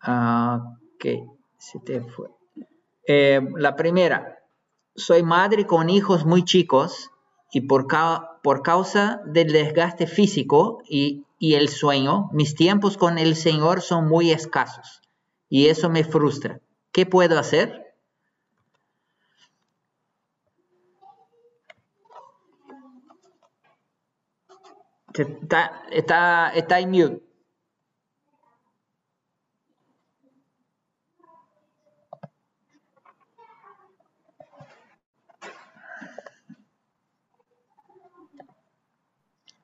Ah, ok, se te fue. Eh, la primera, soy madre con hijos muy chicos y por, por causa del desgaste físico y, y el sueño, mis tiempos con el Señor son muy escasos y eso me frustra. ¿Qué puedo hacer? Está, está, está en mute.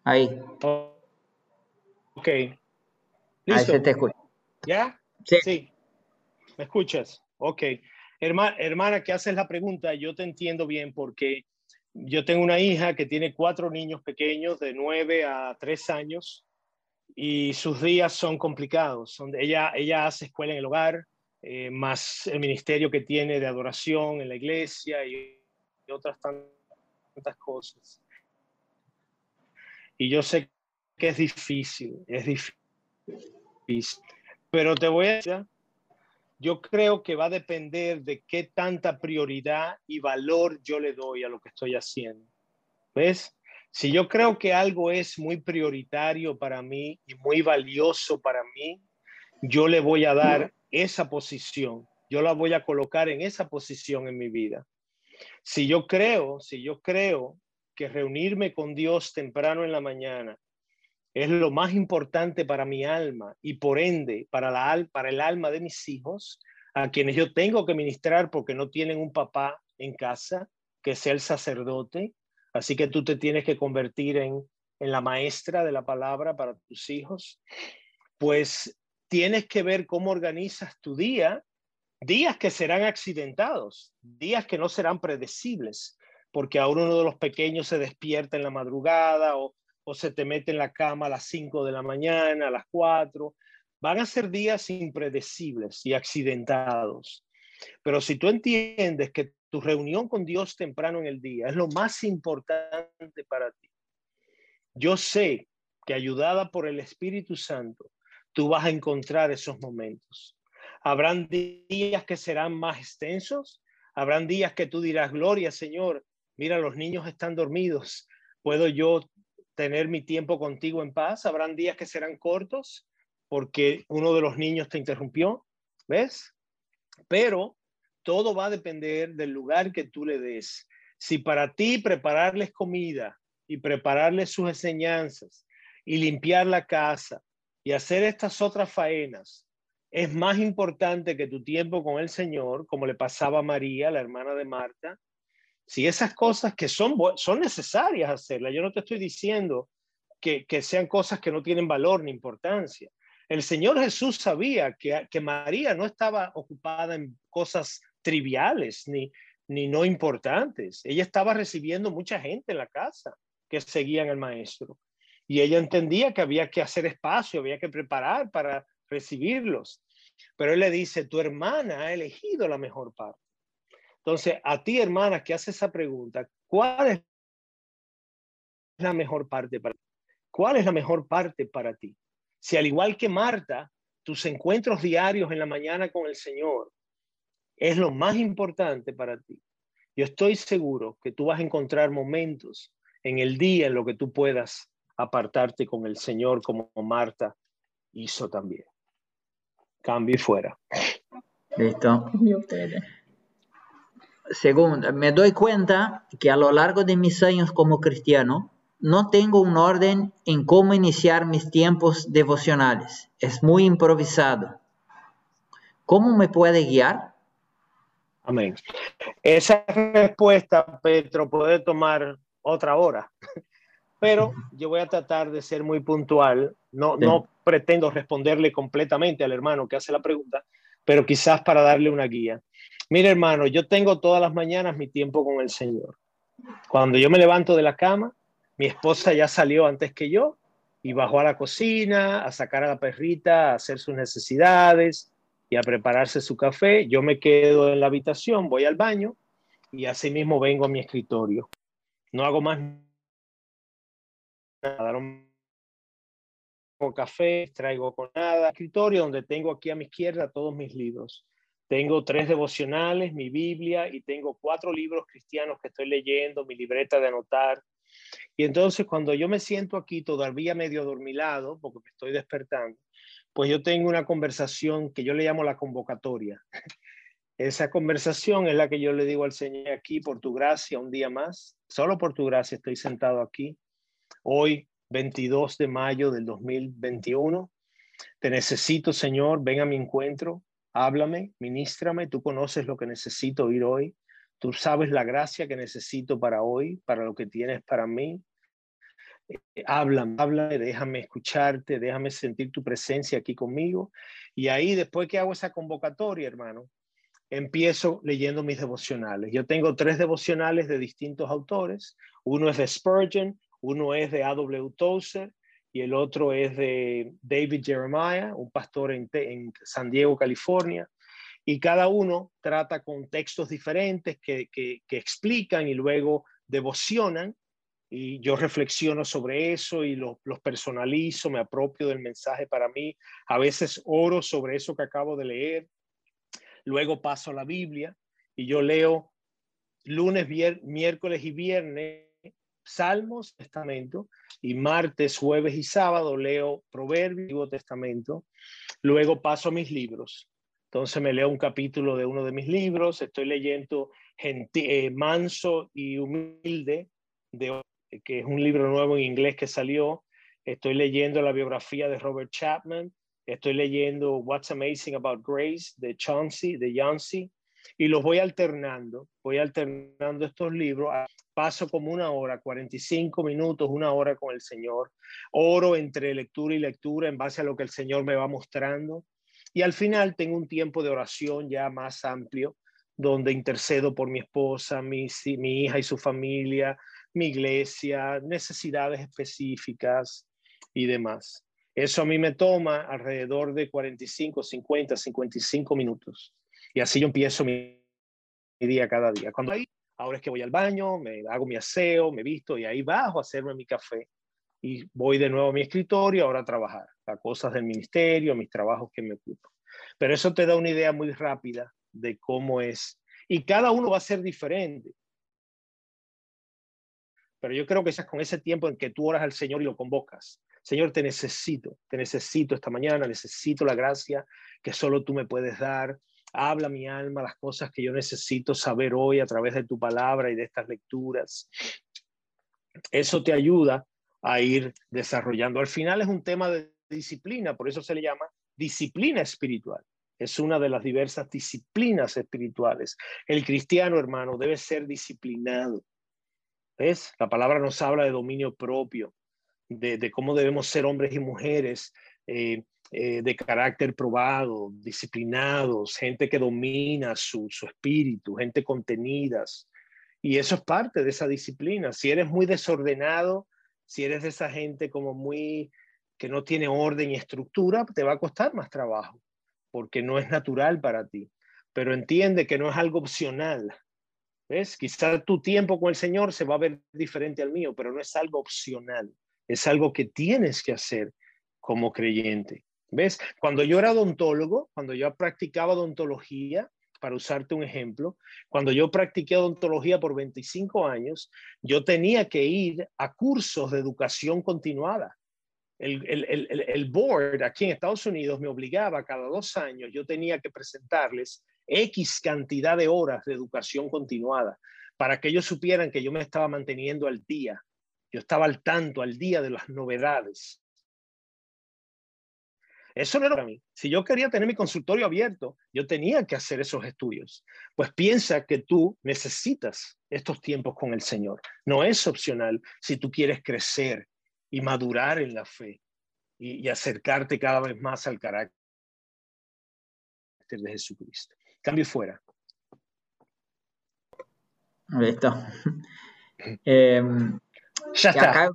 Ahí. Ok. ¿Listo? Ahí se te escucha. ¿Ya? Sí. sí. ¿Me escuchas? Ok. Hermana, hermana, que haces la pregunta, yo te entiendo bien porque yo tengo una hija que tiene cuatro niños pequeños de nueve a tres años y sus días son complicados. Son, ella, ella hace escuela en el hogar, eh, más el ministerio que tiene de adoración en la iglesia y, otras tantas cosas. Y yo sé que es difícil, es difícil. Pero te voy a decir, yo creo que va a depender de qué tanta prioridad y valor yo le doy a lo que estoy haciendo. ¿Ves? Si yo creo que algo es muy prioritario para mí y muy valioso para mí, yo le voy a dar esa posición. Yo la voy a colocar en esa posición en mi vida. Si yo creo, si yo creo que reunirme con Dios temprano en la mañana es lo más importante para mi alma y por ende para, la, para el alma de mis hijos, a quienes yo tengo que ministrar porque no tienen un papá en casa que sea el sacerdote. Así que tú te tienes que convertir en, en la maestra de la palabra para tus hijos. Pues tienes que ver cómo organizas tu día, días que serán accidentados, días que no serán predecibles, porque ahora uno de los pequeños se despierta en la madrugada o o se te mete en la cama a las 5 de la mañana, a las 4. Van a ser días impredecibles y accidentados. Pero si tú entiendes que tu reunión con Dios temprano en el día es lo más importante para ti, yo sé que ayudada por el Espíritu Santo, tú vas a encontrar esos momentos. Habrán días que serán más extensos, habrán días que tú dirás, gloria Señor, mira, los niños están dormidos, puedo yo tener mi tiempo contigo en paz. Habrán días que serán cortos porque uno de los niños te interrumpió, ¿ves? Pero todo va a depender del lugar que tú le des. Si para ti prepararles comida y prepararles sus enseñanzas y limpiar la casa y hacer estas otras faenas es más importante que tu tiempo con el Señor, como le pasaba a María, la hermana de Marta, si esas cosas que son, son necesarias hacerlas, yo no te estoy diciendo que, sean cosas que no tienen valor ni importancia. El Señor Jesús sabía que, que María no estaba ocupada en cosas triviales ni, ni no importantes. Ella estaba recibiendo mucha gente en la casa que seguían al maestro. Y ella entendía que había que hacer espacio, había que preparar para recibirlos. Pero él le dice, tu hermana ha elegido la mejor parte. Entonces, a ti, hermana, que hace esa pregunta, ¿cuál es la mejor parte para ti? ¿Cuál es la mejor parte para ti? Si al igual que Marta, tus encuentros diarios en la mañana con el Señor es lo más importante para ti, yo estoy seguro que tú vas a encontrar momentos en el día en lo que tú puedas apartarte con el Señor como Marta hizo también. Cambio y fuera. Listo. Segundo, me doy cuenta que a lo largo de mis años como cristiano, no tengo un orden en cómo iniciar mis tiempos devocionales. Es muy improvisado. ¿Cómo me puede guiar? Amén. Esa respuesta, Petro, puede tomar otra hora, pero yo voy a tratar de ser muy puntual. No, no pretendo responderle completamente al hermano que hace la pregunta, pero quizás para darle una guía. Mira, hermano, yo tengo todas las mañanas mi tiempo con el Señor. Cuando yo me levanto de la cama, mi esposa ya salió antes que yo y bajó a la cocina a sacar a la perrita, a hacer sus necesidades y a prepararse su café. Yo me quedo en la habitación, voy al baño y así mismo vengo a mi escritorio. No hago más nada café, traigo con nada, escritorio donde tengo aquí a mi izquierda todos mis libros. Tengo tres devocionales, mi Biblia y tengo cuatro libros cristianos que estoy leyendo, mi libreta de anotar. Y entonces cuando yo me siento aquí todavía medio dormilado, porque me estoy despertando, pues yo tengo una conversación que yo le llamo la convocatoria. Esa conversación es la que yo le digo al Señor aquí, por tu gracia, un día más, solo por tu gracia estoy sentado aquí. Hoy, 22 de mayo del 2021, te necesito, Señor, ven a mi encuentro, háblame, ministrame, tú conoces lo que necesito oír hoy, tú sabes la gracia que necesito para hoy, para lo que tienes para mí. Eh, háblame, háblame, déjame escucharte, déjame sentir tu presencia aquí conmigo. Y ahí, después que hago esa convocatoria, hermano, empiezo leyendo mis devocionales. Yo tengo tres devocionales de distintos autores. Uno es de Spurgeon, uno es de A.W. Tozer y el otro es de David Jeremiah, un pastor en, San Diego, California. Y cada uno trata con textos diferentes que, explican y luego devocionan. Y yo reflexiono sobre eso y los personalizo, me apropio del mensaje para mí. A veces oro sobre eso que acabo de leer luego paso a la Biblia y yo leo lunes, miércoles y viernes Salmos, Testamento, y martes, jueves y sábado leo Proverbios, Nuevo Testamento. Luego paso a mis libros. Entonces me leo un capítulo de uno de mis libros. Estoy leyendo eh, Manso y Humilde, de, que es un libro nuevo en inglés que salió. Estoy leyendo la biografía de Robert Chapman. Estoy leyendo What's Amazing About Grace de Chauncey, de Yancey, y los voy alternando, voy alternando estos libros. Paso como una hora, 45 minutos, una hora con el Señor. Oro entre lectura y lectura en base a lo que el Señor me va mostrando. Y al final tengo un tiempo de oración ya más amplio, donde intercedo por mi esposa, mi, mi hija y su familia, mi iglesia, necesidades específicas y demás. Eso a mí me toma alrededor de 45, 50, 55 minutos. Y así yo empiezo mi, día cada día. Cuando ahí, ahora es que voy al baño, me hago mi aseo, me visto y ahí bajo a hacerme mi café. Y voy de nuevo a mi escritorio ahora a trabajar, a cosas del ministerio, a mis trabajos que me ocupo. Pero eso te da una idea muy rápida de cómo es. Y cada uno va a ser diferente. Pero yo creo que es con ese tiempo en que tú oras al Señor y lo convocas. Señor, te necesito, te necesito esta mañana, necesito la gracia que solo tú me puedes dar. Habla mi alma las cosas que yo necesito saber hoy a través de tu palabra y de estas lecturas. Eso te ayuda a ir desarrollando. Al final es un tema de disciplina, por eso se le llama disciplina espiritual. Es una de las diversas disciplinas espirituales. El cristiano, hermano, debe ser disciplinado. ¿Ves? La palabra nos habla de dominio propio de, cómo debemos ser hombres y mujeres eh, eh, de carácter probado, disciplinados, gente que domina su, su espíritu, gente contenidas. Y eso es parte de esa disciplina. Si eres muy desordenado, si eres de esa gente como muy que no tiene orden y estructura, te va a costar más trabajo, porque no es natural para ti. Pero entiende que no es algo opcional. ¿Ves? Quizá tu tiempo con el Señor se va a ver diferente al mío, pero no es algo opcional es algo que tienes que hacer como creyente. ¿Ves? Cuando yo era odontólogo, cuando yo practicaba odontología, para usarte un ejemplo, cuando yo practiqué odontología por 25 años, yo tenía que ir a cursos de educación continuada. El, el, el, board aquí en Estados Unidos me obligaba cada dos años, yo tenía que presentarles X cantidad de horas de educación continuada para que ellos supieran que yo me estaba manteniendo al día yo estaba al tanto, al día de las novedades. Eso no era para mí. Si yo quería tener mi consultorio abierto, yo tenía que hacer esos estudios. Pues piensa que tú necesitas estos tiempos con el Señor. No es opcional si tú quieres crecer y madurar en la fe y, acercarte cada vez más al carácter de Jesucristo. Cambio fuera. Listo. Eh, ya está. Acá hay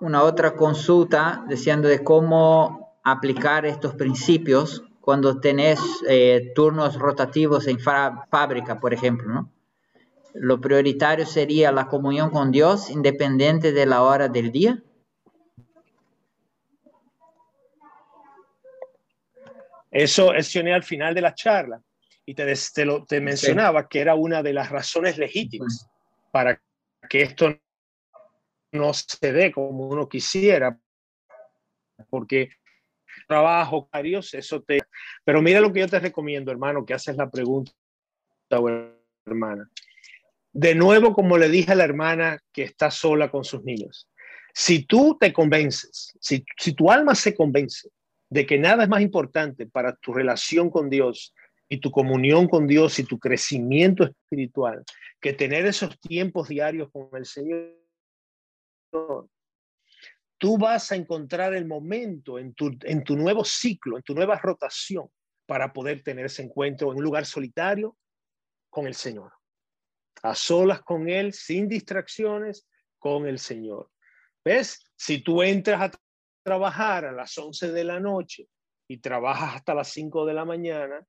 una, otra consulta diciendo de cómo aplicar estos principios cuando tenés eh, turnos rotativos en fábrica, por ejemplo, ¿no? Lo prioritario sería la comunión con Dios independiente de la hora del día. Eso mencioné al final de la charla y te, te, lo, te mencionaba que era una de las razones legítimas para que esto no se dé como uno quisiera, porque trabajo, varios, eso te... Pero mira lo que yo te recomiendo, hermano, que haces la pregunta, hermana. De nuevo, como le dije a la hermana que está sola con sus niños, si tú te convences, si, si tu alma se convence de que nada es más importante para tu relación con Dios y tu comunión con Dios y tu crecimiento espiritual que tener esos tiempos diarios con el Señor, tú vas a encontrar el momento en tu, en tu nuevo ciclo, en tu nueva rotación, para poder tener ese encuentro en un lugar solitario con el Señor. A solas con Él, sin distracciones, con el Señor. ¿Ves? Si tú entras a trabajar a las 11 de la noche y trabajas hasta las 5 de la mañana,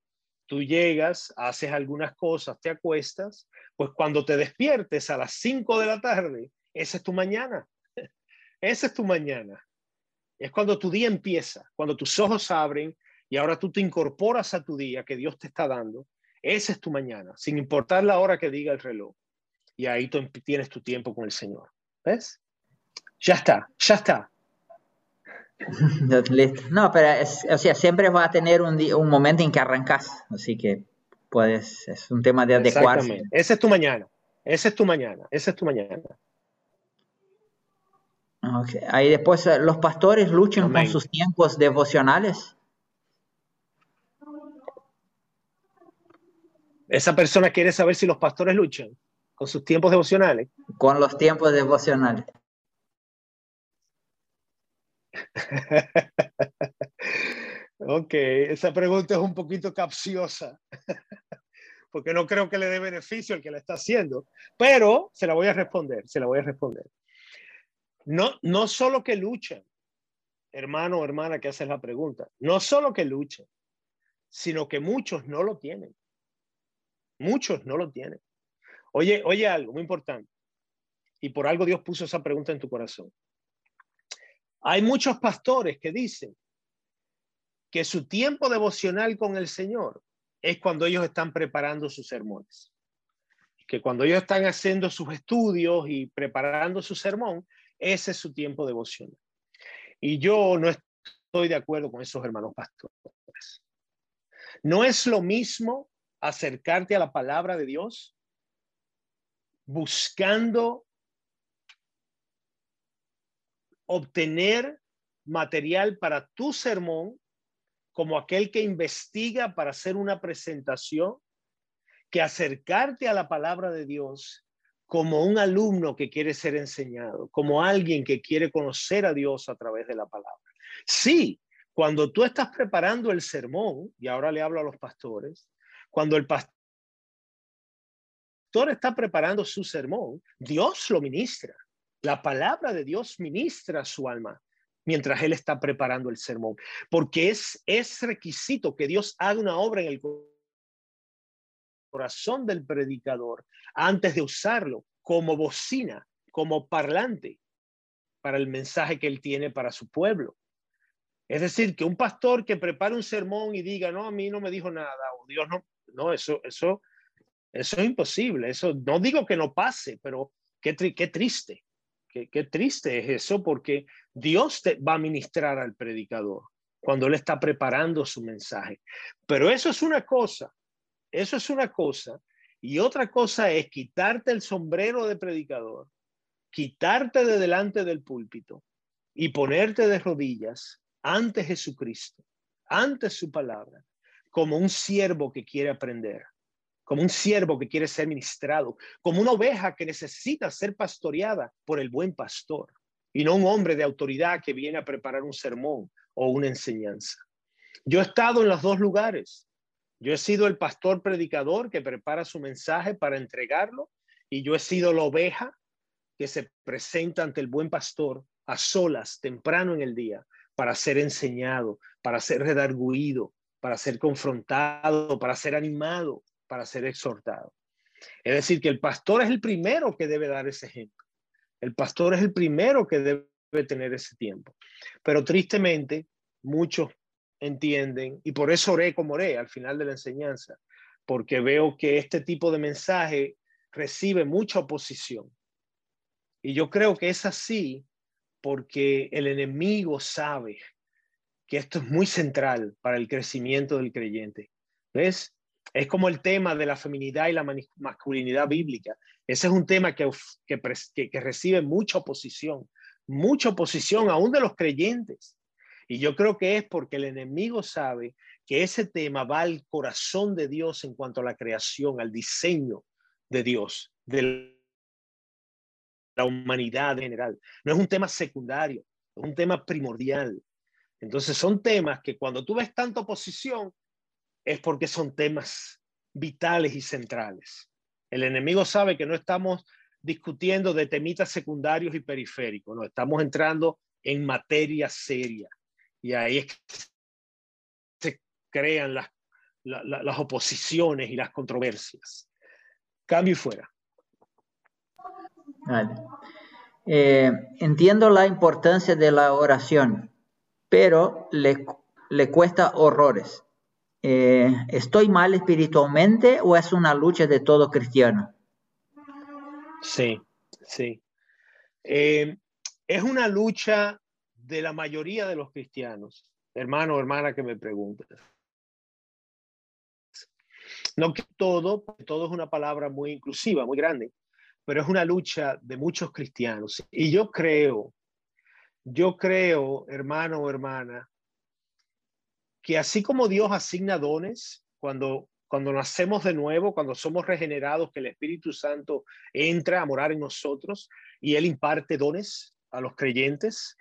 tú llegas, haces algunas cosas, te acuestas, pues cuando te despiertes a las 5 de la tarde, esa es tu mañana. Esa es tu mañana. Es cuando tu día empieza, cuando tus ojos abren y ahora tú te incorporas a tu día que Dios te está dando. Esa es tu mañana, sin importar la hora que diga el reloj. Y ahí tú tienes tu tiempo con el Señor. ¿Ves? Ya está, ya está. No, pero o sea, siempre va a tener un, un momento en que arrancas, así que puedes, es un tema de adecuarse. Esa es tu mañana, esa es tu mañana, esa es tu mañana. Okay. Ahí después eh, los pastores luchan con sus tiempos devocionales. Esa persona quiere saber si los pastores luchan con sus tiempos devocionales. Con los tiempos devocionales. ok, esa pregunta es un poquito capciosa, porque no creo que le dé beneficio al que la está haciendo, pero se la voy a responder, se la voy a responder. No, no solo que luchan, hermano o hermana que haces la pregunta, no solo que luchan, sino que muchos no lo tienen. Muchos no lo tienen. Oye, oye algo muy importante. Y por algo Dios puso esa pregunta en tu corazón. Hay muchos pastores que dicen que su tiempo devocional con el Señor es cuando ellos están preparando sus sermones. Que cuando ellos están haciendo sus estudios y preparando su sermón, ese es su tiempo devocional. Y yo no estoy de acuerdo con esos hermanos pastores. No es lo mismo acercarte a la palabra de Dios buscando obtener material para tu sermón como aquel que investiga para hacer una presentación, que acercarte a la palabra de Dios como un alumno que quiere ser enseñado, como alguien que quiere conocer a Dios a través de la palabra. Sí, cuando tú estás preparando el sermón, y ahora le hablo a los pastores, cuando el pastor está preparando su sermón, Dios lo ministra. La palabra de Dios ministra su alma mientras él está preparando el sermón, porque es, requisito que Dios haga una obra en el corazón del predicador antes de usarlo como bocina, como parlante para el mensaje que él tiene para su pueblo. Es decir, que un pastor que prepare un sermón y diga, no, a mí no me dijo nada, o Dios no, no, eso, eso, eso es imposible. Eso no digo que no pase, pero qué, qué triste Qué, triste es eso porque Dios te va a ministrar al predicador cuando él está preparando su mensaje. Pero eso es una cosa, eso es una cosa. Y otra cosa es quitarte el sombrero de predicador, quitarte de delante del púlpito y ponerte de rodillas ante Jesucristo, ante su palabra, como un siervo que quiere aprender como un siervo que quiere ser ministrado, como una oveja que necesita ser pastoreada por el buen pastor y no un hombre de autoridad que viene a preparar un sermón o una enseñanza. Yo he estado en los dos lugares. Yo he sido el pastor predicador que prepara su mensaje para entregarlo y yo he sido la oveja que se presenta ante el buen pastor a solas, temprano en el día, para ser enseñado, para ser redarguido, para ser confrontado, para ser animado, para ser exhortado. Es decir, que el pastor es el primero que debe dar ese ejemplo. El pastor es el primero que debe tener ese tiempo. Pero tristemente, muchos entienden, y por eso oré como oré al final de la enseñanza, porque veo que este tipo de mensaje recibe mucha oposición. Y yo creo que es así porque el enemigo sabe que esto es muy central para el crecimiento del creyente. ¿Ves? Es como el tema de la feminidad y la masculinidad bíblica. Ese es un tema que, que, que, recibe mucha oposición, mucha oposición aún de los creyentes. Y yo creo que es porque el enemigo sabe que ese tema va al corazón de Dios en cuanto a la creación, al diseño de Dios, de la humanidad en general. No es un tema secundario, es un tema primordial. Entonces son temas que cuando tú ves tanta oposición es porque son temas vitales y centrales. El enemigo sabe que no estamos discutiendo de temitas secundarios y periféricos, no, estamos entrando en materia seria. Y ahí es que se crean las, las oposiciones y las controversias. Cambio y fuera. Eh, entiendo la importancia de la oración, pero le, le cuesta horrores. Eh, ¿Estoy mal espiritualmente o es una lucha de todo cristiano? Sí, sí. Eh, es una lucha de la mayoría de los cristianos, hermano o hermana que me preguntes. No que todo, todo es una palabra muy inclusiva, muy grande, pero es una lucha de muchos cristianos. Y yo creo, yo creo, hermano o hermana, que así como Dios asigna dones cuando cuando nacemos de nuevo, cuando somos regenerados, que el Espíritu Santo entra a morar en nosotros y Él imparte dones a los creyentes.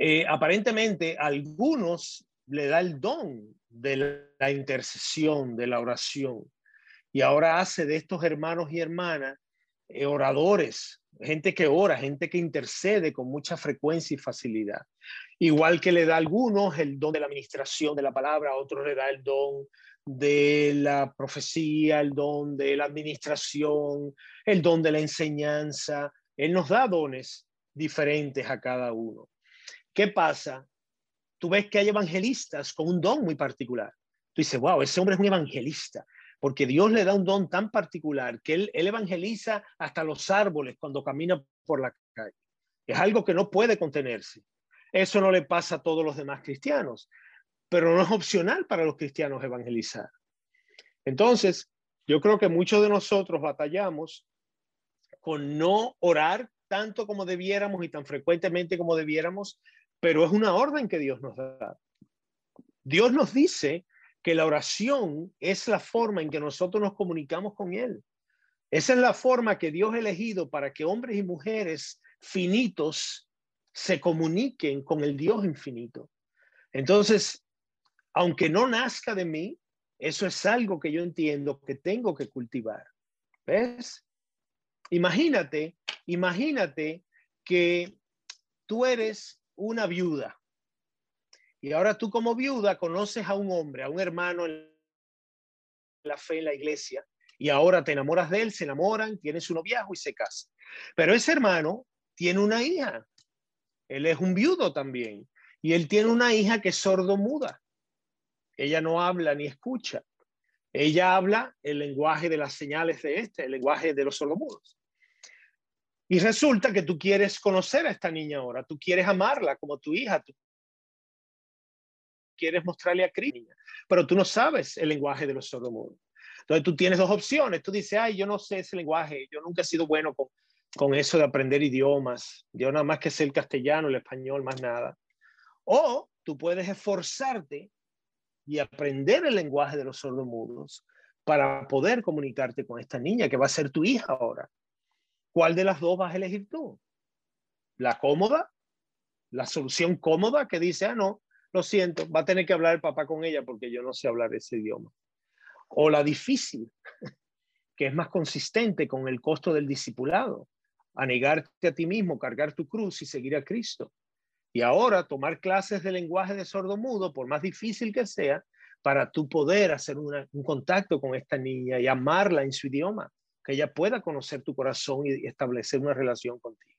Eh, aparentemente, a algunos le da el don de la intercesión, de la oración, y ahora hace de estos hermanos y hermanas eh, oradores, gente que ora, gente que intercede con mucha frecuencia y facilidad. Igual que le da a algunos el don de la administración de la palabra, a otros le da el don de la profecía, el don de la administración, el don de la enseñanza. Él nos da dones diferentes a cada uno. ¿Qué pasa? Tú ves que hay evangelistas con un don muy particular. Tú dices, wow, ese hombre es un evangelista porque Dios le da un don tan particular que él, evangeliza hasta los árboles cuando camina por la calle. Es algo que no puede contenerse. Eso no le pasa a todos los demás cristianos, pero no es opcional para los cristianos evangelizar. Entonces, yo creo que muchos de nosotros batallamos con no orar tanto como debiéramos y tan frecuentemente como debiéramos, pero es una orden que Dios nos da. Dios nos dice que la oración es la forma en que nosotros nos comunicamos con Él. Esa es la forma que Dios ha elegido para que hombres y mujeres finitos se comuniquen con el Dios infinito. Entonces, aunque no nazca de mí, eso es algo que yo entiendo que tengo que cultivar. ¿Ves? Imagínate, imagínate que tú eres una viuda y ahora tú como viuda conoces a un hombre, a un hermano en la fe en la iglesia, y ahora te enamoras de él, se enamoran, tienen su noviazgo y se casan. Pero ese hermano tiene una hija. Él es un viudo también. Y él tiene una hija que es sordo muda. Ella no habla ni escucha. Ella habla el lenguaje de las señales de este, el lenguaje de los sordomudos. Y resulta que tú quieres conocer a esta niña ahora, tú quieres amarla como tu hija, tú quieres mostrarle a Cristo, pero tú no sabes el lenguaje de los sordomudos. Entonces tú tienes dos opciones. Tú dices, ay, yo no sé ese lenguaje, yo nunca he sido bueno con, con eso de aprender idiomas. Yo nada más que sé el castellano, el español, más nada. O tú puedes esforzarte y aprender el lenguaje de los sordomudos para poder comunicarte con esta niña que va a ser tu hija ahora. ¿Cuál de las dos vas a elegir tú? ¿La cómoda? ¿La solución cómoda que dice, ah, no, lo siento, va a tener que hablar el papá con ella porque yo no sé hablar ese idioma. O la difícil, que es más consistente con el costo del discipulado, a negarte a ti mismo, cargar tu cruz y seguir a Cristo. Y ahora tomar clases de lenguaje de sordo-mudo, por más difícil que sea, para tú poder hacer un contacto con esta niña y amarla en su idioma, que ella pueda conocer tu corazón y establecer una relación contigo.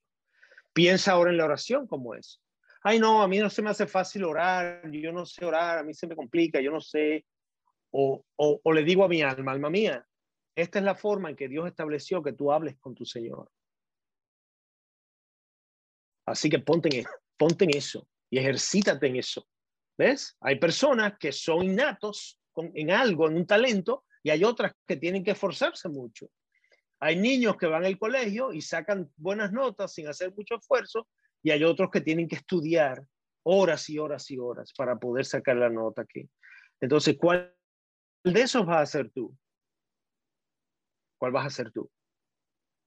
Piensa ahora en la oración como es. ay no, a mí no se me hace fácil orar, yo no sé orar, a mí se me complica, yo no sé. O, o, le digo a mi alma, alma mía, esta es la forma en que Dios estableció que tú hables con tu Señor. Así que ponte en, ponte en eso y ejercítate en eso. ¿Ves? Hay personas que son innatos en algo, en un talento, y hay otras que tienen que esforzarse mucho. Hay niños que van al colegio y sacan buenas notas sin hacer mucho esfuerzo, y hay otros que tienen que estudiar horas y horas y horas para poder sacar la nota aquí. Entonces, ¿cuál de esos vas a hacer tú? ¿Cuál vas a hacer tú?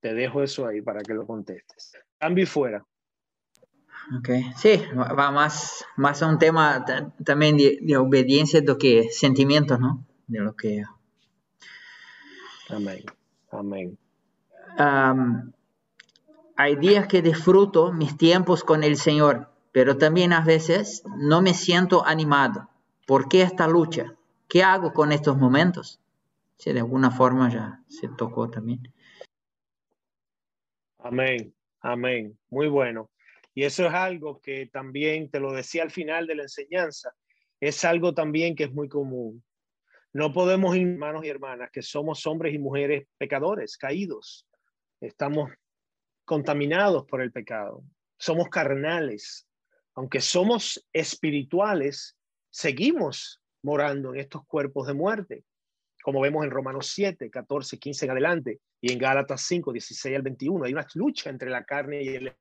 Te dejo eso ahí para que lo contestes. Cambio y fuera. Ok, sí, va más, más a un tema también de, obediencia do que sentimientos, ¿no? De lo que... Amén, amén. hay días que disfruto mis tiempos con el Señor, pero también a veces no me siento animado. ¿Por qué esta lucha? ¿Qué hago con estos momentos? Si de alguna forma ya se tocó también. Amén, amén. Muy bueno. Y eso es algo que también, te lo decía al final de la enseñanza, es algo también que es muy común. No podemos, hermanos y hermanas, que somos hombres y mujeres pecadores, caídos. Estamos contaminados por el pecado. Somos carnales. Aunque somos espirituales, seguimos morando en estos cuerpos de muerte, como vemos en Romanos 7, 14, 15 en adelante, y en Gálatas 5, 16 al 21. Hay una lucha entre la carne y el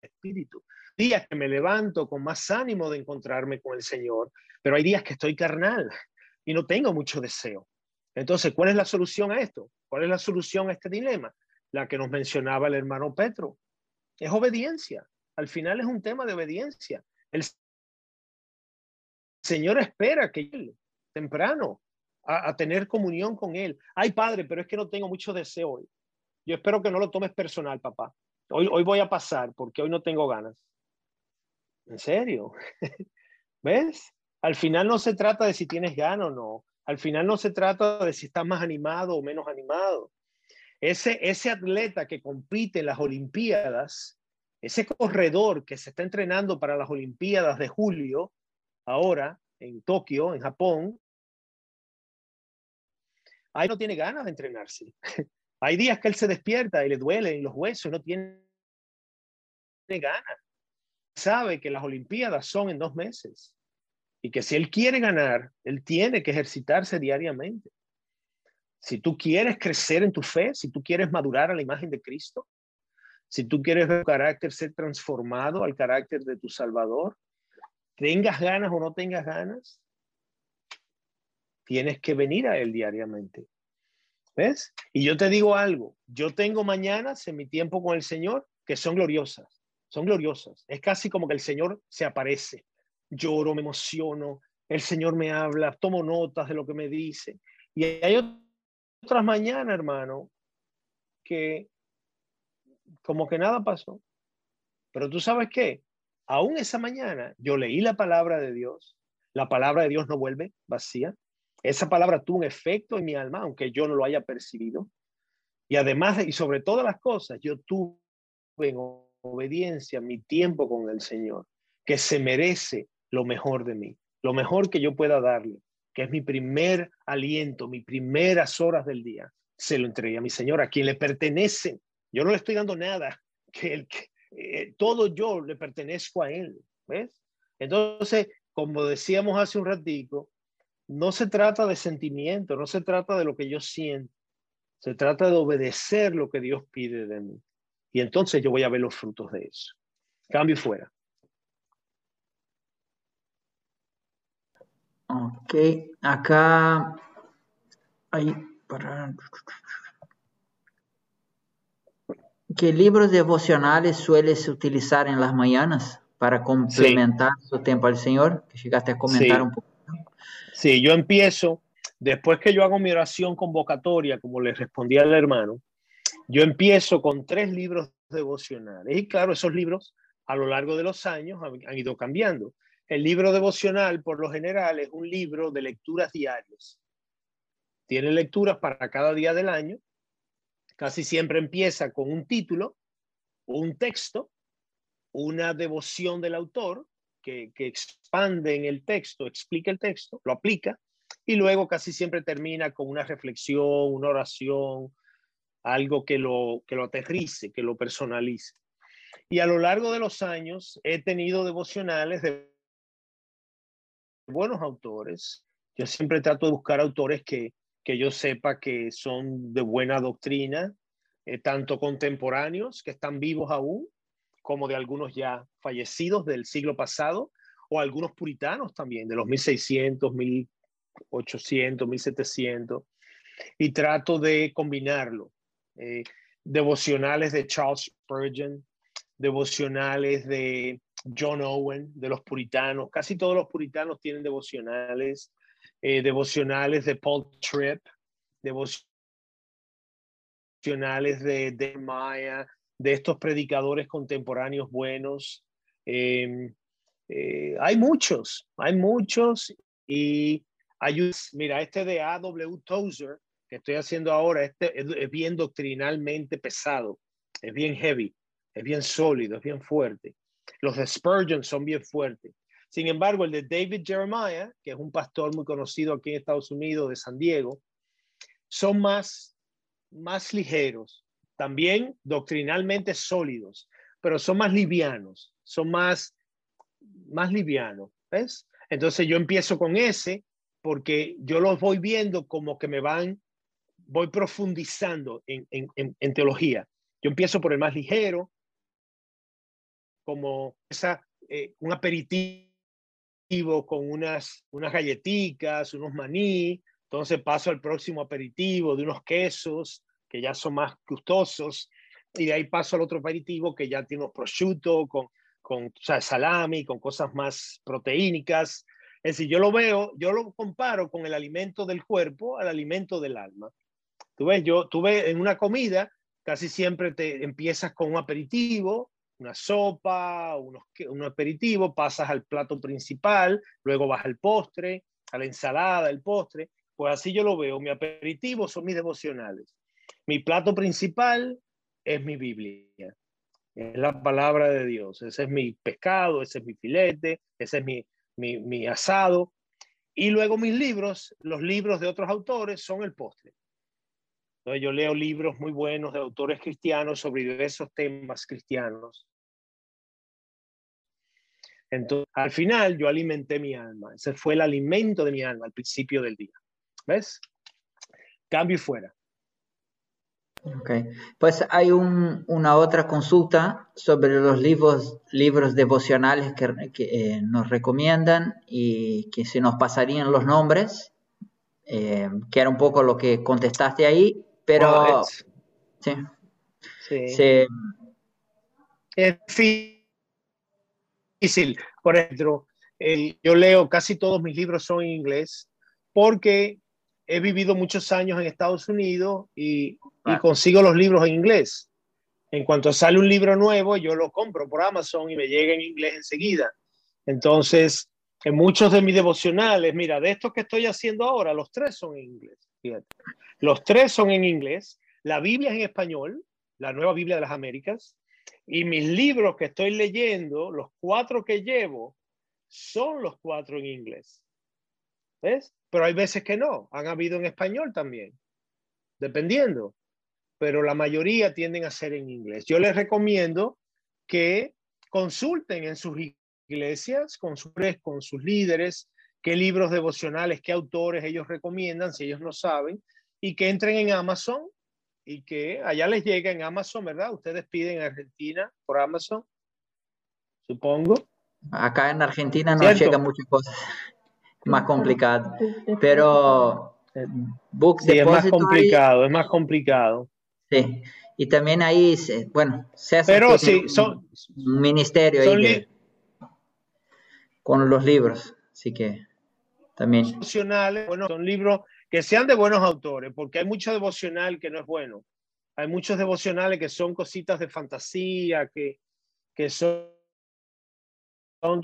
espíritu. Días que me levanto con más ánimo de encontrarme con el Señor, pero hay días que estoy carnal y no tengo mucho deseo. Entonces, ¿cuál es la solución a esto? ¿Cuál es la solución a este dilema? La que nos mencionaba el hermano Petro. Es obediencia. Al final es un tema de obediencia. El Señor espera que él, temprano, a, a, tener comunión con Él. Ay, Padre, pero es que no tengo mucho deseo hoy. Yo espero que no lo tomes personal, papá. Hoy, hoy voy a pasar porque hoy no tengo ganas. ¿En serio? ¿Ves? Al final no se trata de si tienes ganas o no. Al final no se trata de si estás más animado o menos animado. Ese, ese atleta que compite en las Olimpiadas, ese corredor que se está entrenando para las Olimpiadas de julio, ahora en Tokio, en Japón, ahí no tiene ganas de entrenarse. Hay días que él se despierta y le duelen los huesos, no tiene ganas. Sabe que las Olimpiadas son en dos meses y que si él quiere ganar, él tiene que ejercitarse diariamente. Si tú quieres crecer en tu fe, si tú quieres madurar a la imagen de Cristo, si tú quieres ver tu carácter ser transformado al carácter de tu Salvador, tengas ganas o no tengas ganas, tienes que venir a Él diariamente. ¿Ves? Y yo te digo algo, yo tengo mañanas en mi tiempo con el Señor que son gloriosas, son gloriosas. Es casi como que el Señor se aparece. Lloro, me emociono, el Señor me habla, tomo notas de lo que me dice. Y hay otras mañanas, hermano, que como que nada pasó. Pero tú sabes qué, aún esa mañana yo leí la palabra de Dios, la palabra de Dios no vuelve vacía, esa palabra tuvo un efecto en mi alma, aunque yo no lo haya percibido. Y además, y sobre todas las cosas, yo tuve en obediencia mi tiempo con el Señor, que se merece lo mejor de mí, lo mejor que yo pueda darle, que es mi primer aliento, mis primeras horas del día. Se lo entregué a mi Señor, a quien le pertenece. Yo no le estoy dando nada, que, el, que eh, todo yo le pertenezco a Él. ¿Ves? Entonces, como decíamos hace un ratico, no se trata de sentimiento, no se trata de lo que yo siento, se trata de obedecer lo que Dios pide de mí. Y entonces yo voy a ver los frutos de eso. Cambio fuera. Ok, acá hay para... ¿Qué libros devocionales sueles utilizar en las mañanas para complementar su tiempo al Señor? Que llegaste a comentar un poco. Sí, yo empiezo, después que yo hago mi oración convocatoria, como le respondí al hermano, yo empiezo con tres libros devocionales. Y claro, esos libros a lo largo de los años han, ido cambiando. El libro devocional, por lo general, es un libro de lecturas diarias. Tiene lecturas para cada día del año. Casi siempre empieza con un título un texto una devoción del autor que, que expande en el texto, explica el texto, lo aplica y luego casi siempre termina con una reflexión, una oración, algo que lo, que lo aterrice, que lo personalice. Y a lo largo de los años he tenido devocionales de buenos autores. Yo siempre trato de buscar autores que, que yo sepa que son de buena doctrina, eh, tanto contemporáneos, que están vivos aún, como de algunos ya fallecidos del siglo pasado, o algunos puritanos también, de los 1600, 1800, 1700, y trato de combinarlo. Eh, devocionales de Charles Spurgeon, devocionales de John Owen, de los puritanos. Casi todos los puritanos tienen devocionales, eh, devocionales de Paul Tripp, devocionales de de de estos predicadores contemporáneos buenos. Em, eh, hay muchos, hay muchos y hay, mira, este de A.W. Tozer estoy haciendo ahora este es, bien doctrinalmente pesado, es bien heavy, es bien sólido, es bien fuerte. Los de Spurgeon son bien fuertes. Sin embargo, el de David Jeremiah, que es un pastor muy conocido aquí en Estados Unidos, de San Diego, son más, más ligeros, también doctrinalmente sólidos, pero son más livianos, son más, más livianos, ¿ves? Entonces yo empiezo con ese porque yo los voy viendo como que me van, voy profundizando en, en, teología. Yo empiezo por el más ligero, como esa, eh, un aperitivo con unas, unas galletitas, unos maní, entonces paso al próximo aperitivo de unos quesos que ya son más gustosos, y de ahí paso al otro aperitivo que ya tiene unos prosciutto con, con salami, con cosas más proteínicas, es decir, yo lo veo, yo lo comparo con el alimento del cuerpo al alimento del alma. Tú ves, yo, tú en una comida, casi siempre te empiezas con un aperitivo, una sopa, unos, un aperitivo, pasas al plato principal, luego vas al postre, a la ensalada, el postre. Pues así yo lo veo. Mi aperitivo son mis devocionales. Mi plato principal es mi Biblia. Es la palabra de Dios. Ese es mi pescado, ese es mi filete, ese es mi, mi, asado. Y luego mis libros, los libros de otros autores, son el postre. Entonces yo leo libros muy buenos de autores cristianos sobre diversos temas cristianos. Entonces, al final yo alimenté mi alma. Ese fue el alimento de mi alma al principio del día. ¿Ves? Cambio y fuera. Ok, pues hay una otra consulta sobre los libros, libros devocionales que, eh, nos recomiendan y que se nos pasarían los nombres, eh, que era un poco lo que contestaste ahí, pero... sí. Es difícil. Por ejemplo, yo leo casi todos mis libros son en inglés porque he vivido muchos años en Estados Unidos y, consigo los libros en inglés. En cuanto sale un libro nuevo, yo lo compro por Amazon y me llega en inglés enseguida. Entonces, en muchos de mis devocionales, mira, de estos que estoy haciendo ahora, los tres son en inglés. Los tres son en inglés. La Biblia es en español, la nueva Biblia de las Américas. Y mis libros que estoy leyendo, los cuatro que llevo, son los cuatro en inglés. ¿Ves? Pero hay veces que no, han habido en español también, dependiendo, pero la mayoría tienden a ser en inglés. Yo les recomiendo que consulten en sus iglesias, con sus, con sus líderes, qué libros devocionales, qué autores ellos recomiendan, si ellos no saben, y que entren en Amazon y que allá les llegue en Amazon, ¿verdad? Ustedes piden en Argentina por Amazon, supongo. Acá en Argentina no llegan muchas cosas más complicado. Pero Book sí, es más complicado, es más complicado. Sí, y también ahí, bueno, se Pero sí, son un ministerio ahí con los libros, así que también. Devocionales, bueno, son libros que sean de buenos autores, porque hay mucho devocional que no es bueno. Hay muchos devocionales que son cositas de fantasía, que, que son, son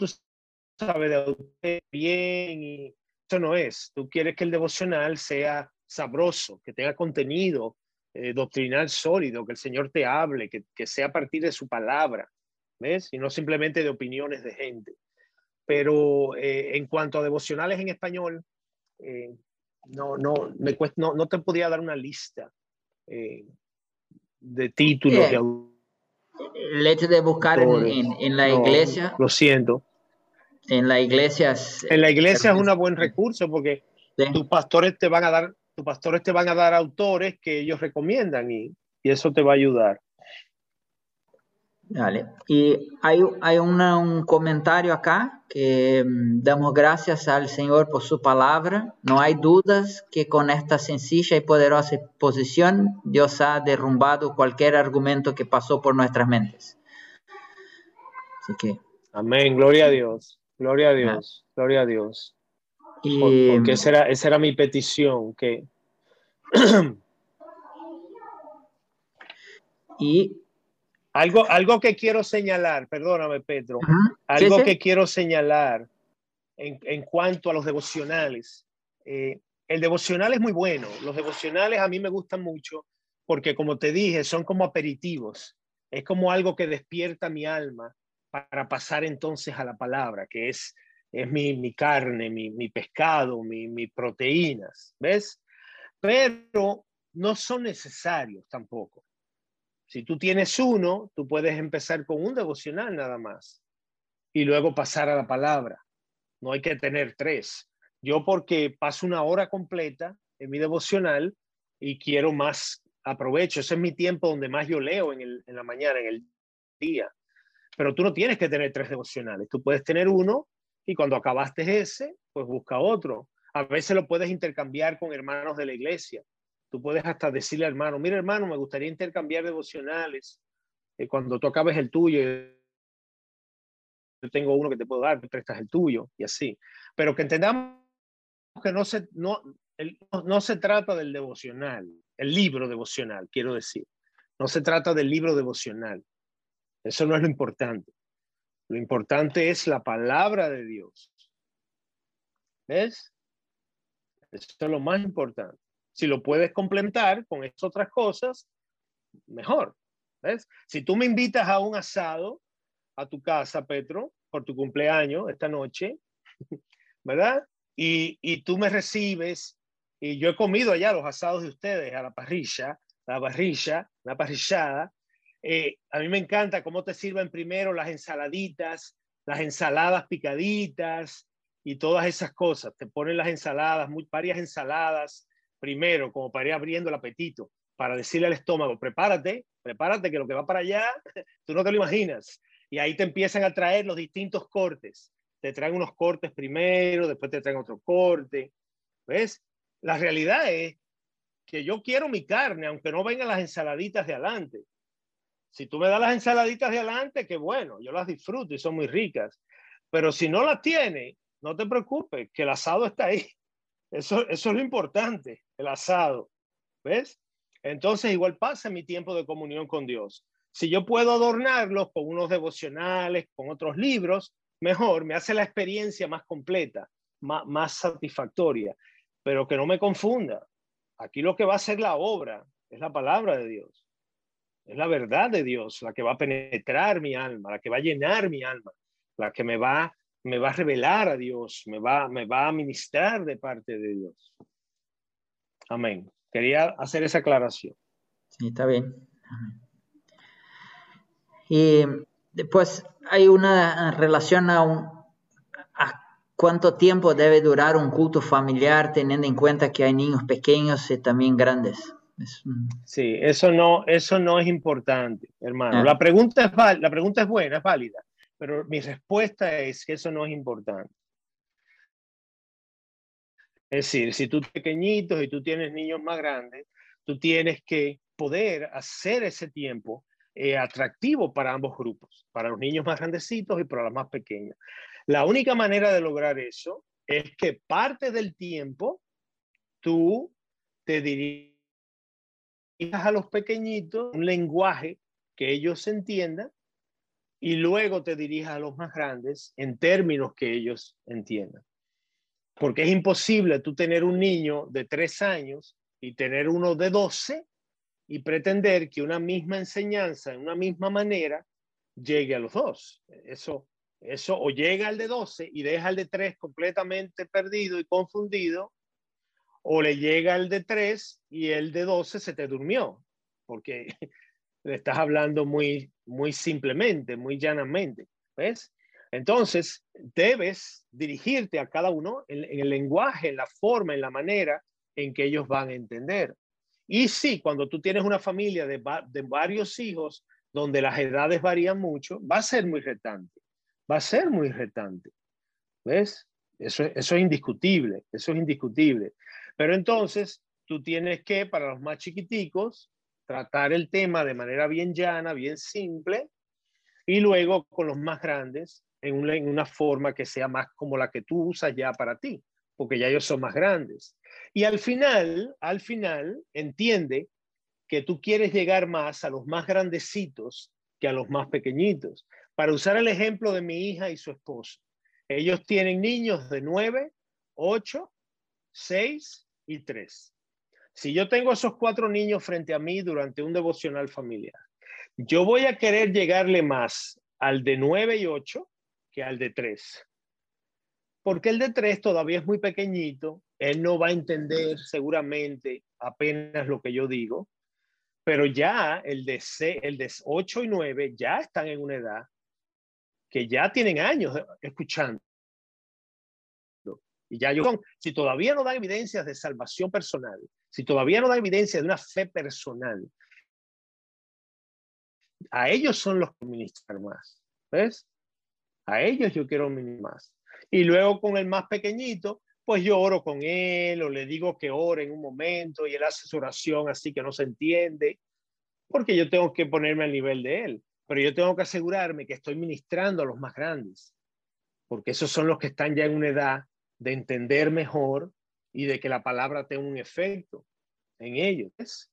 sabe de bien y eso no es. Tú quieres que el devocional sea sabroso, que tenga contenido eh, doctrinal sólido, que el Señor te hable, que, que, sea a partir de su palabra. ¿ves? Y no simplemente de opiniones de gente. Pero eh, en cuanto a devocionales en español, eh, no, no, me no, no, te podía dar una lista eh, de títulos. el hecho de buscar en, en, la iglesia. Lo siento. En la iglesia. En la iglesia es un buen recurso porque tus pastores te van a dar, tus pastores te van a dar autores que ellos recomiendan y, y eso te va a ayudar. Vale. Y hay, hay un comentario acá que mm, damos gracias al Señor por su palabra. No hay dudas que con esta sencilla y poderosa posición Dios ha derrumbado cualquier argumento que pasó por nuestras mentes. Así que. Amén. Gloria a Dios. Gloria a Dios. Gloria a Dios. Y, porque esa era, esa era mi petición, que... y algo, algo que quiero señalar, perdóname Pedro, algo que quiero señalar en, en, cuanto a los devocionales. Eh, el devocional es muy bueno, los devocionales a mí me gustan mucho porque como te dije, son como aperitivos, es como algo que despierta mi alma para pasar entonces a la palabra, que es, es mi, mi carne, mi, mi pescado, mis mi proteínas, ¿ves? Pero no son necesarios tampoco. Si tú tienes uno, tú puedes empezar con un devocional nada más y luego pasar a la palabra. No hay que tener tres. Yo porque paso una hora completa en mi devocional y quiero más aprovecho. Ese es mi tiempo donde más yo leo en, en la mañana, en el día. Pero tú no tienes que tener tres devocionales. Tú puedes tener uno y cuando acabaste ese, pues busca otro. A veces lo puedes intercambiar con hermanos de la iglesia. Tú puedes hasta decirle al hermano, mira hermano, me gustaría intercambiar devocionales. Eh, cuando tú acabes el tuyo, yo tengo uno que te puedo dar, te prestas el tuyo y así. Pero que entendamos que no se, no, no se trata del devocional, el libro devocional, quiero decir. No se trata del libro devocional. Eso no es lo importante. Lo importante es la palabra de Dios. ¿Ves? Eso es lo más importante. Si lo puedes complementar con estas otras cosas, mejor. ¿Ves? Si tú me invitas a un asado a tu casa, Petro, por tu cumpleaños esta noche, ¿verdad? Y, y tú me recibes, y yo he comido allá los asados de ustedes, a la parrilla, la parrilla, la parrillada. Eh, a mí me encanta cómo te sirven primero las ensaladitas, las ensaladas picaditas y todas esas cosas. Te ponen las ensaladas, muy, varias ensaladas, primero, como para ir abriendo el apetito, para decirle al estómago, prepárate, prepárate que lo que va para allá, tú no te lo imaginas. Y ahí te empiezan a traer los distintos cortes. Te traen unos cortes primero, después te traen otro corte. ¿Ves? La realidad es que yo quiero mi carne, aunque no vengan las ensaladitas de adelante. Si tú me das las ensaladitas de adelante, qué bueno, yo las disfruto y son muy ricas. Pero si no las tiene, no te preocupes, que el asado está ahí. Eso, eso es lo importante, el asado. ¿Ves? Entonces igual pasa mi tiempo de comunión con Dios. Si yo puedo adornarlos con unos devocionales, con otros libros, mejor, me hace la experiencia más completa, más, más satisfactoria. Pero que no me confunda. Aquí lo que va a ser la obra es la palabra de Dios. Es la verdad de Dios la que va a penetrar mi alma, la que va a llenar mi alma, la que me va me va a revelar a Dios, me va, me va a ministrar de parte de Dios. Amén. Quería hacer esa aclaración. Sí, está bien. Y después hay una relación a, un, a cuánto tiempo debe durar un culto familiar teniendo en cuenta que hay niños pequeños y también grandes. Sí, eso no, eso no es importante, hermano. Ah. La, pregunta es, la pregunta es buena, es válida. Pero mi respuesta es que eso no es importante. Es decir, si tú eres pequeñito y tú tienes niños más grandes, tú tienes que poder hacer ese tiempo eh, atractivo para ambos grupos, para los niños más grandecitos y para los más pequeños. La única manera de lograr eso es que parte del tiempo tú te dirijas a los pequeñitos un lenguaje que ellos entiendan y luego te dirijas a los más grandes en términos que ellos entiendan. Porque es imposible tú tener un niño de tres años y tener uno de doce y pretender que una misma enseñanza, en una misma manera, llegue a los dos. Eso, eso o llega al de 12 y deja al de 3 completamente perdido y confundido, o le llega al de 3 y el de 12 se te durmió, porque le estás hablando muy, muy simplemente, muy llanamente. ¿Ves? Entonces, debes dirigirte a cada uno en, el lenguaje, en la forma, en la manera en que ellos van a entender. Y sí, cuando tú tienes una familia de, de varios hijos, donde las edades varían mucho, va a ser muy retante. Va a ser muy retante. ¿Ves? Eso, eso es indiscutible, eso es indiscutible. Pero entonces, tú tienes que, para los más chiquiticos, tratar el tema de manera bien llana, bien simple, y luego con los más grandes, en una, forma que sea más como la que tú usas ya para ti, porque ya ellos son más grandes. Y al final, al final, entiende que tú quieres llegar más a los más grandecitos que a los más pequeñitos. Para usar el ejemplo de mi hija y su esposo, ellos tienen niños de 9, 8, 6 y 3. Si yo tengo esos cuatro niños frente a mí durante un devocional familiar, yo voy a querer llegarle más al de 9 y 8 que al de 3. Porque el de 3 todavía es muy pequeñito, él no va a entender seguramente apenas lo que yo digo, pero ya el de, C, el de 8 y 9 ya están en una edad que ya tienen años escuchando. Y ya yo, si todavía no dan evidencias de salvación personal, si todavía no dan evidencia de una fe personal, a ellos son los que ministrar más. ¿Ves? A ellos yo quiero ministrar más. Y luego con el más pequeñito, pues yo oro con él o le digo que ore en un momento y él hace su oración así que no se entiende, porque yo tengo que ponerme al nivel de él, pero yo tengo que asegurarme que estoy ministrando a los más grandes, porque esos son los que están ya en una edad de entender mejor y de que la palabra tenga un efecto en ellos.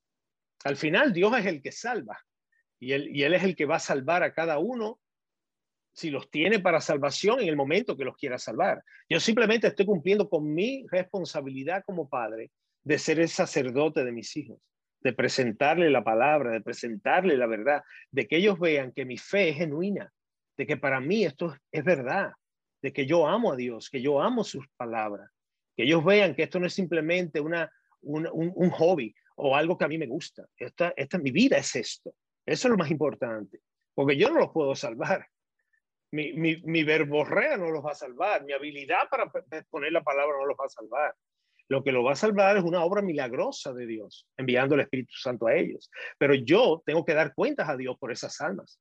Al final Dios es el que salva y él, y él es el que va a salvar a cada uno si los tiene para salvación en el momento que los quiera salvar. Yo simplemente estoy cumpliendo con mi responsabilidad como padre de ser el sacerdote de mis hijos, de presentarle la palabra, de presentarle la verdad, de que ellos vean que mi fe es genuina, de que para mí esto es verdad, de que yo amo a Dios, que yo amo sus palabras, que ellos vean que esto no es simplemente una, un, un, hobby o algo que a mí me gusta. Esta, esta, mi vida es esto. Eso es lo más importante, porque yo no los puedo salvar mi, mi, mi, verborrea no los va a salvar, mi habilidad para poner la palabra no los va a salvar. Lo que lo va a salvar es una obra milagrosa de Dios, enviando el Espíritu Santo a ellos. Pero yo tengo que dar cuentas a Dios por esas almas,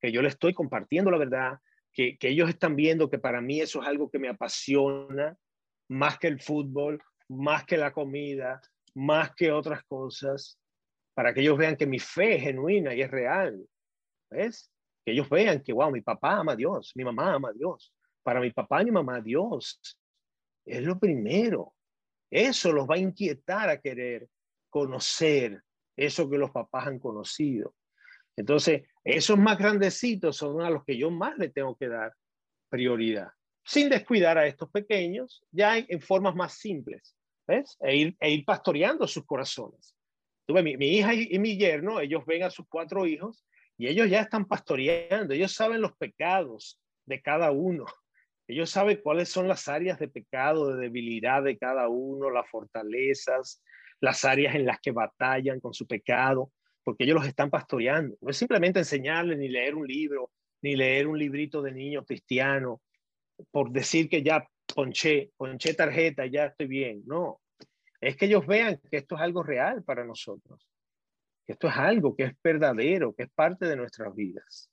que yo le estoy compartiendo la verdad, que, que ellos están viendo que para mí eso es algo que me apasiona, más que el fútbol, más que la comida, más que otras cosas, para que ellos vean que mi fe es genuina y es real. ¿Ves? que ellos vean que, wow, mi papá ama a Dios, mi mamá ama a Dios. Para mi papá y mi mamá, Dios es lo primero. Eso los va a inquietar a querer conocer eso que los papás han conocido. Entonces, esos más grandecitos son a los que yo más le tengo que dar prioridad, sin descuidar a estos pequeños, ya en, formas más simples, ¿ves? E ir, e pastoreando sus corazones. Tuve mi, mi hija y, y mi yerno, ellos ven a sus cuatro hijos y ellos ya están pastoreando, ellos saben los pecados de cada uno. Ellos saben cuáles son las áreas de pecado, de debilidad de cada uno, las fortalezas, las áreas en las que batallan con su pecado, porque ellos los están pastoreando. No es simplemente enseñarles ni leer un libro, ni leer un librito de niño cristiano, por decir que ya ponché, ponché tarjeta, ya estoy bien. No, es que ellos vean que esto es algo real para nosotros que esto es algo que es verdadero, que es parte de nuestras vidas.